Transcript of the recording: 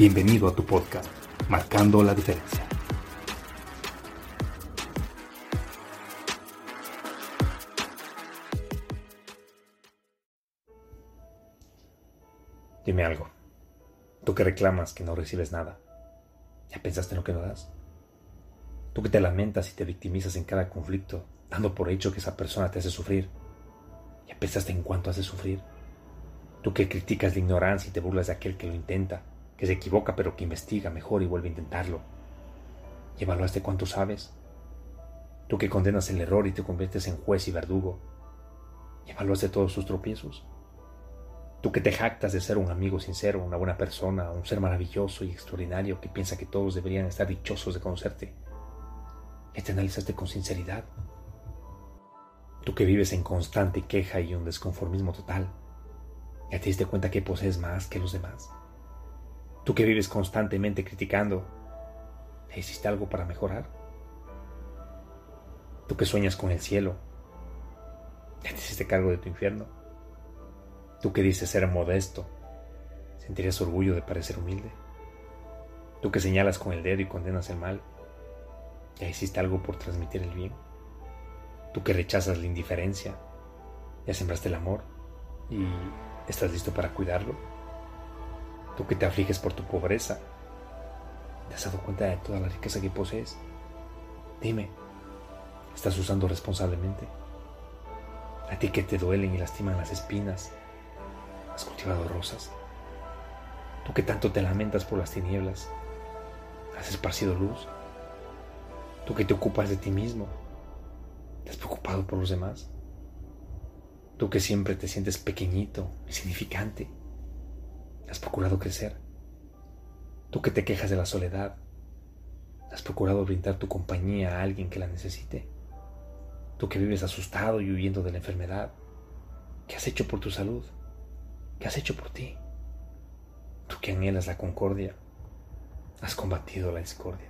Bienvenido a tu podcast, Marcando la Diferencia. Dime algo. Tú que reclamas que no recibes nada. ¿Ya pensaste en lo que no das? Tú que te lamentas y te victimizas en cada conflicto, dando por hecho que esa persona te hace sufrir. ¿Ya pensaste en cuánto hace sufrir? Tú que criticas la ignorancia y te burlas de aquel que lo intenta, que se equivoca pero que investiga mejor y vuelve a intentarlo. ¿Y evaluaste cuánto sabes? Tú que condenas el error y te conviertes en juez y verdugo. ¿Y evaluaste todos sus tropiezos? Tú que te jactas de ser un amigo sincero, una buena persona, un ser maravilloso y extraordinario que piensa que todos deberían estar dichosos de conocerte. ¿Y te analizaste con sinceridad? Tú que vives en constante queja y un desconformismo total. ¿Ya te diste cuenta que posees más que los demás? Tú que vives constantemente criticando, ¿te hiciste algo para mejorar? Tú que sueñas con el cielo, ¿ya te hiciste cargo de tu infierno? Tú que dices ser modesto, ¿sentirías orgullo de parecer humilde? Tú que señalas con el dedo y condenas el mal, ¿ya hiciste algo por transmitir el bien? Tú que rechazas la indiferencia, ¿ya sembraste el amor? Y ¿Estás listo para cuidarlo? Tú que te afliges por tu pobreza, ¿te has dado cuenta de toda la riqueza que posees? Dime, ¿estás usando responsablemente? A ti que te duelen y lastiman las espinas, ¿has cultivado rosas? Tú que tanto te lamentas por las tinieblas, ¿has esparcido luz? Tú que te ocupas de ti mismo, ¿te has preocupado por los demás? Tú que siempre te sientes pequeñito, insignificante, has procurado crecer. Tú que te quejas de la soledad, has procurado brindar tu compañía a alguien que la necesite. Tú que vives asustado y huyendo de la enfermedad, ¿qué has hecho por tu salud? ¿Qué has hecho por ti? Tú que anhelas la concordia, has combatido la discordia.